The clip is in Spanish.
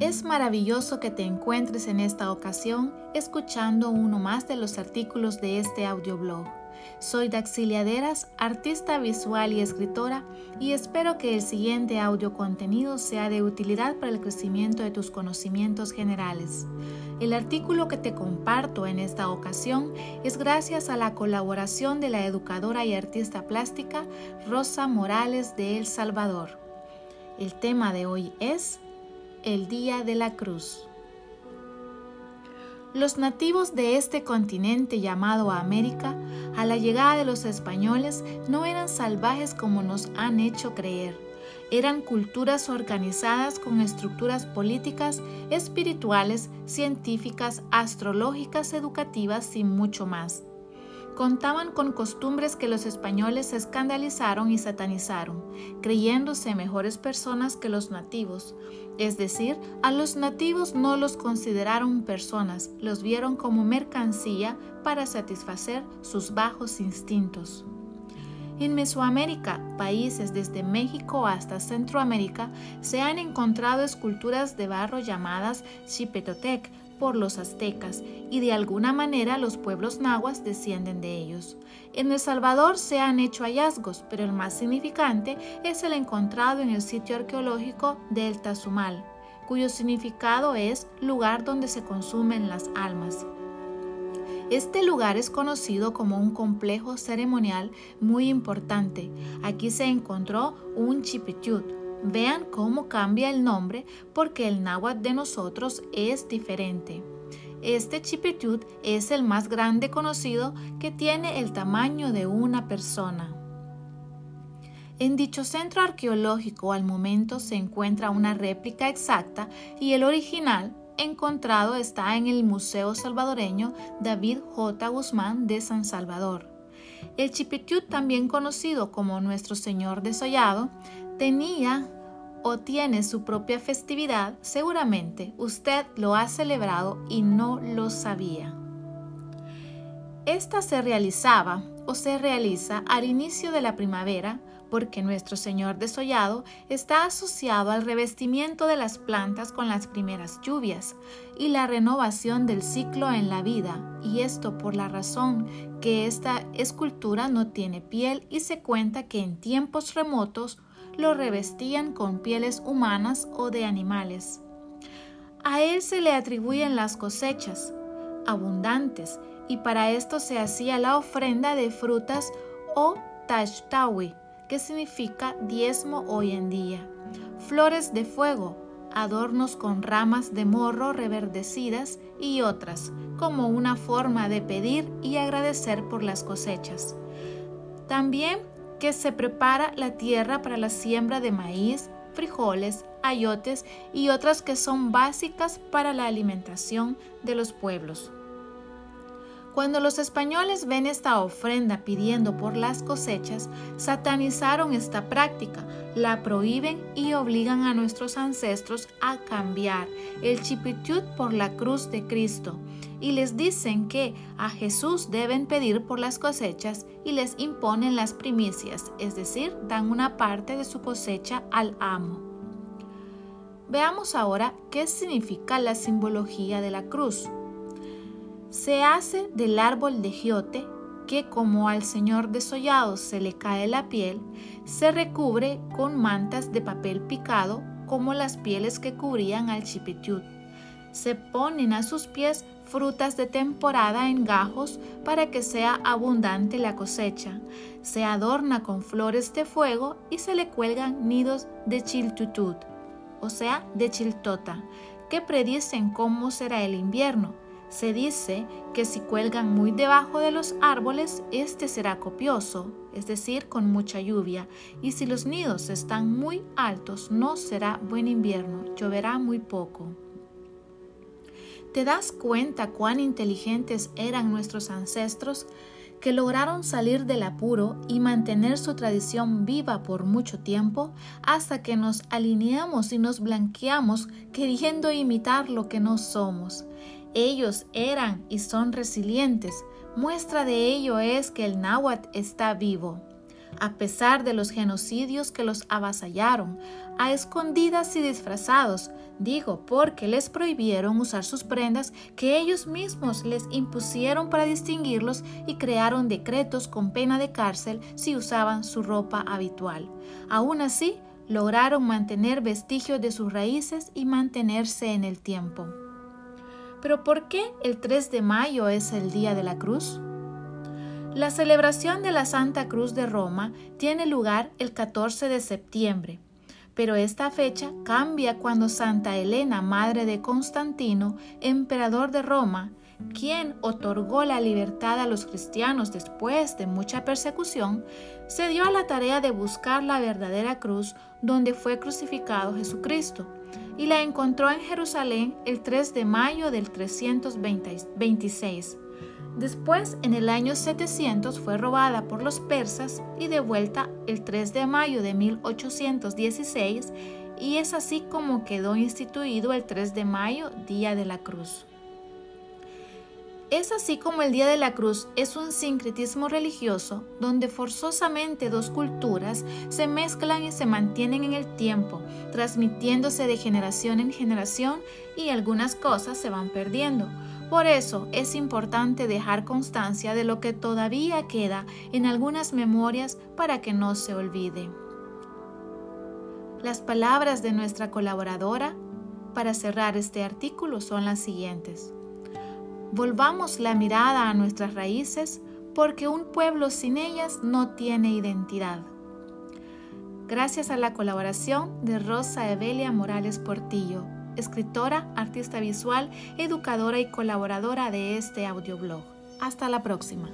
Es maravilloso que te encuentres en esta ocasión escuchando uno más de los artículos de este audioblog. Soy Daxilia Deras, artista visual y escritora, y espero que el siguiente audio contenido sea de utilidad para el crecimiento de tus conocimientos generales. El artículo que te comparto en esta ocasión es gracias a la colaboración de la educadora y artista plástica Rosa Morales de El Salvador. El tema de hoy es el Día de la Cruz. Los nativos de este continente llamado América, a la llegada de los españoles, no eran salvajes como nos han hecho creer. Eran culturas organizadas con estructuras políticas, espirituales, científicas, astrológicas, educativas y mucho más contaban con costumbres que los españoles escandalizaron y satanizaron, creyéndose mejores personas que los nativos. Es decir, a los nativos no los consideraron personas, los vieron como mercancía para satisfacer sus bajos instintos. En Mesoamérica, países desde México hasta Centroamérica, se han encontrado esculturas de barro llamadas Chipetotec, por los aztecas y de alguna manera los pueblos nahuas descienden de ellos. En El Salvador se han hecho hallazgos, pero el más significante es el encontrado en el sitio arqueológico del Tazumal, cuyo significado es lugar donde se consumen las almas. Este lugar es conocido como un complejo ceremonial muy importante. Aquí se encontró un chipitut, Vean cómo cambia el nombre porque el náhuatl de nosotros es diferente. Este chipetut es el más grande conocido que tiene el tamaño de una persona. En dicho centro arqueológico al momento se encuentra una réplica exacta y el original encontrado está en el Museo Salvadoreño David J. Guzmán de San Salvador. El Chipetut, también conocido como Nuestro Señor Desollado, tenía o tiene su propia festividad, seguramente usted lo ha celebrado y no lo sabía. Esta se realizaba o se realiza al inicio de la primavera porque nuestro Señor desollado está asociado al revestimiento de las plantas con las primeras lluvias y la renovación del ciclo en la vida, y esto por la razón que esta escultura no tiene piel y se cuenta que en tiempos remotos lo revestían con pieles humanas o de animales. A él se le atribuyen las cosechas abundantes y para esto se hacía la ofrenda de frutas o tashtawi, que significa diezmo hoy en día, flores de fuego, adornos con ramas de morro reverdecidas y otras, como una forma de pedir y agradecer por las cosechas. También que se prepara la tierra para la siembra de maíz, frijoles, ayotes y otras que son básicas para la alimentación de los pueblos. Cuando los españoles ven esta ofrenda pidiendo por las cosechas, satanizaron esta práctica, la prohíben y obligan a nuestros ancestros a cambiar el chipitut por la cruz de Cristo y les dicen que a Jesús deben pedir por las cosechas y les imponen las primicias, es decir, dan una parte de su cosecha al amo. Veamos ahora qué significa la simbología de la cruz. Se hace del árbol de giote que como al señor desollado se le cae la piel, se recubre con mantas de papel picado como las pieles que cubrían al chipitut. Se ponen a sus pies frutas de temporada en gajos para que sea abundante la cosecha. Se adorna con flores de fuego y se le cuelgan nidos de chiltutut, o sea, de chiltota, que predicen cómo será el invierno. Se dice que si cuelgan muy debajo de los árboles, este será copioso, es decir, con mucha lluvia, y si los nidos están muy altos, no será buen invierno, lloverá muy poco. ¿Te das cuenta cuán inteligentes eran nuestros ancestros que lograron salir del apuro y mantener su tradición viva por mucho tiempo hasta que nos alineamos y nos blanqueamos queriendo imitar lo que no somos? Ellos eran y son resilientes. Muestra de ello es que el náhuatl está vivo. A pesar de los genocidios que los avasallaron, a escondidas y disfrazados, digo, porque les prohibieron usar sus prendas que ellos mismos les impusieron para distinguirlos y crearon decretos con pena de cárcel si usaban su ropa habitual. Aún así, lograron mantener vestigios de sus raíces y mantenerse en el tiempo. Pero ¿por qué el 3 de mayo es el Día de la Cruz? La celebración de la Santa Cruz de Roma tiene lugar el 14 de septiembre, pero esta fecha cambia cuando Santa Elena, madre de Constantino, emperador de Roma, quien otorgó la libertad a los cristianos después de mucha persecución, se dio a la tarea de buscar la verdadera cruz donde fue crucificado Jesucristo, y la encontró en Jerusalén el 3 de mayo del 326. Después, en el año 700, fue robada por los persas y devuelta el 3 de mayo de 1816, y es así como quedó instituido el 3 de mayo, Día de la Cruz. Es así como el Día de la Cruz es un sincretismo religioso donde forzosamente dos culturas se mezclan y se mantienen en el tiempo, transmitiéndose de generación en generación y algunas cosas se van perdiendo. Por eso es importante dejar constancia de lo que todavía queda en algunas memorias para que no se olvide. Las palabras de nuestra colaboradora para cerrar este artículo son las siguientes. Volvamos la mirada a nuestras raíces porque un pueblo sin ellas no tiene identidad. Gracias a la colaboración de Rosa Evelia Morales Portillo, escritora, artista visual, educadora y colaboradora de este audioblog. Hasta la próxima.